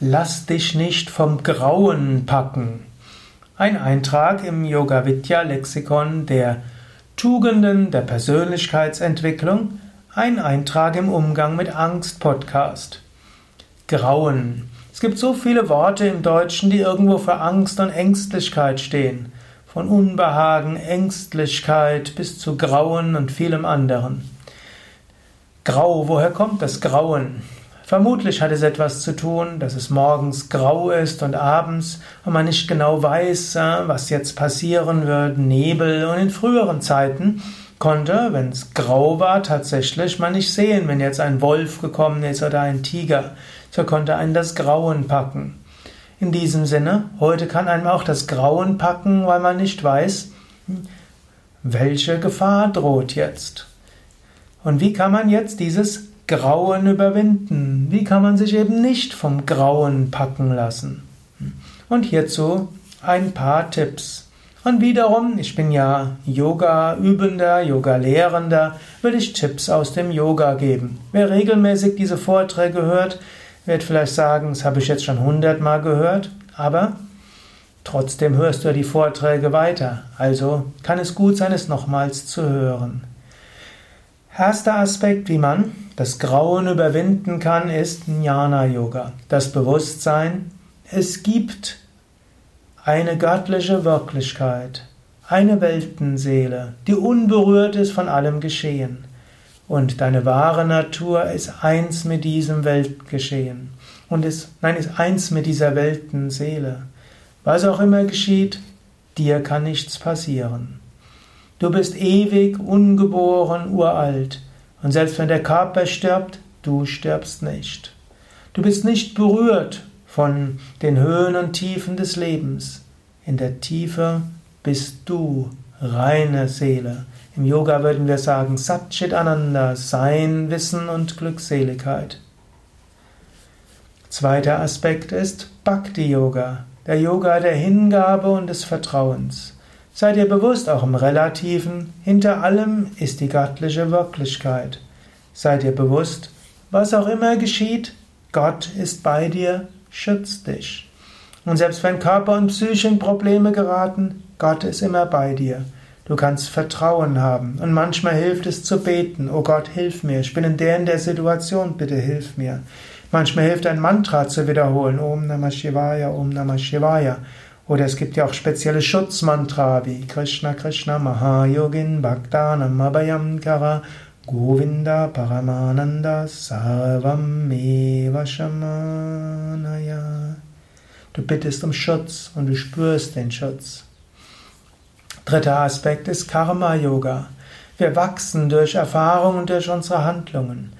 Lass dich nicht vom Grauen packen. Ein Eintrag im Yoga Vidya Lexikon der Tugenden der Persönlichkeitsentwicklung, ein Eintrag im Umgang mit Angst Podcast. Grauen. Es gibt so viele Worte im Deutschen, die irgendwo für Angst und Ängstlichkeit stehen. Von Unbehagen, Ängstlichkeit bis zu Grauen und vielem anderen. Grau, woher kommt das Grauen? Vermutlich hat es etwas zu tun, dass es morgens grau ist und abends und man nicht genau weiß, äh, was jetzt passieren wird, Nebel. Und in früheren Zeiten konnte, wenn es grau war, tatsächlich man nicht sehen, wenn jetzt ein Wolf gekommen ist oder ein Tiger. So konnte einen das Grauen packen. In diesem Sinne, heute kann einem auch das Grauen packen, weil man nicht weiß, welche Gefahr droht jetzt. Und wie kann man jetzt dieses Grauen überwinden? Wie kann man sich eben nicht vom Grauen packen lassen? Und hierzu ein paar Tipps. Und wiederum, ich bin ja Yoga-Übender, Yoga-Lehrender, will ich Tipps aus dem Yoga geben. Wer regelmäßig diese Vorträge hört, wird vielleicht sagen, das habe ich jetzt schon hundertmal gehört, aber trotzdem hörst du die Vorträge weiter. Also kann es gut sein, es nochmals zu hören. Erster Aspekt, wie man das Grauen überwinden kann, ist Jnana Yoga. Das Bewusstsein, es gibt eine göttliche Wirklichkeit, eine Weltenseele, die unberührt ist von allem Geschehen. Und deine wahre Natur ist eins mit diesem Weltgeschehen. Und ist, nein, ist eins mit dieser Weltenseele. Was auch immer geschieht, dir kann nichts passieren. Du bist ewig, ungeboren, uralt. Und selbst wenn der Körper stirbt, du stirbst nicht. Du bist nicht berührt von den Höhen und Tiefen des Lebens. In der Tiefe bist du reine Seele. Im Yoga würden wir sagen Satchit Ananda, Sein, Wissen und Glückseligkeit. Zweiter Aspekt ist Bhakti Yoga, der Yoga der Hingabe und des Vertrauens. Sei dir bewusst, auch im Relativen, hinter allem ist die göttliche Wirklichkeit. Sei dir bewusst, was auch immer geschieht, Gott ist bei dir, schützt dich. Und selbst wenn Körper und Psyche in Probleme geraten, Gott ist immer bei dir. Du kannst Vertrauen haben. Und manchmal hilft es zu beten. Oh Gott, hilf mir. Ich bin in der in der Situation. Bitte hilf mir. Manchmal hilft ein Mantra zu wiederholen. Om Namah Shivaya, Om Namah Shivaya. Oder es gibt ja auch spezielle Schutzmantra wie Krishna Krishna Mahayogin Bhaktanam Abhayam Kara Govinda Paramananda Sarvam Meva Shamanaya. Du bittest um Schutz und du spürst den Schutz. Dritter Aspekt ist Karma Yoga. Wir wachsen durch Erfahrungen und durch unsere Handlungen.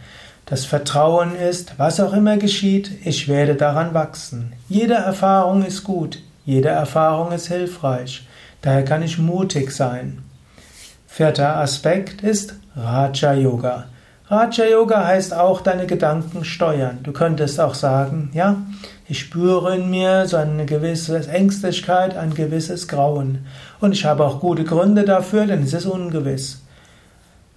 Das Vertrauen ist, was auch immer geschieht, ich werde daran wachsen. Jede Erfahrung ist gut, jede Erfahrung ist hilfreich, daher kann ich mutig sein. Vierter Aspekt ist Raja Yoga. Raja Yoga heißt auch deine Gedanken steuern. Du könntest auch sagen, ja, ich spüre in mir so eine gewisse Ängstlichkeit, ein gewisses Grauen. Und ich habe auch gute Gründe dafür, denn es ist ungewiss.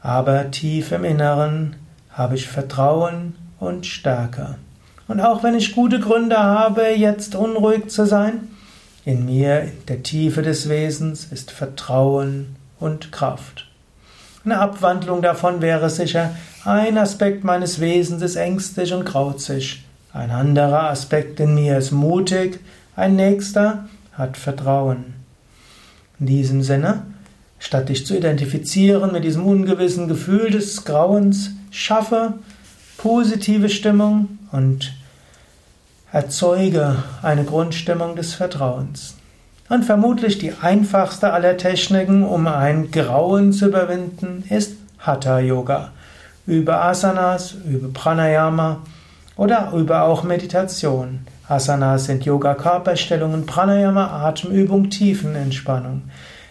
Aber tief im Inneren habe ich Vertrauen und Stärke. Und auch wenn ich gute Gründe habe, jetzt unruhig zu sein, in mir, in der Tiefe des Wesens, ist Vertrauen und Kraft. Eine Abwandlung davon wäre sicher, ein Aspekt meines Wesens ist ängstlich und grauzig, ein anderer Aspekt in mir ist mutig, ein nächster hat Vertrauen. In diesem Sinne, statt dich zu identifizieren mit diesem ungewissen Gefühl des Grauens, schaffe positive Stimmung und Erzeuge eine Grundstimmung des Vertrauens. Und vermutlich die einfachste aller Techniken, um ein Grauen zu überwinden, ist Hatha Yoga. Über Asanas, über Pranayama oder über auch Meditation. Asanas sind Yoga-Körperstellungen, Pranayama, Atemübung, Tiefenentspannung.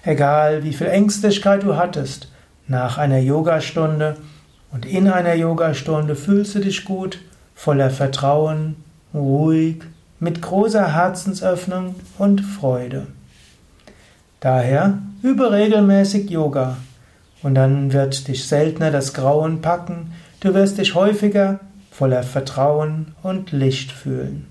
Egal wie viel Ängstlichkeit du hattest, nach einer Yogastunde und in einer Yogastunde fühlst du dich gut, voller Vertrauen ruhig, mit großer Herzensöffnung und Freude. Daher übe regelmäßig Yoga und dann wird dich seltener das Grauen packen, du wirst dich häufiger voller Vertrauen und Licht fühlen.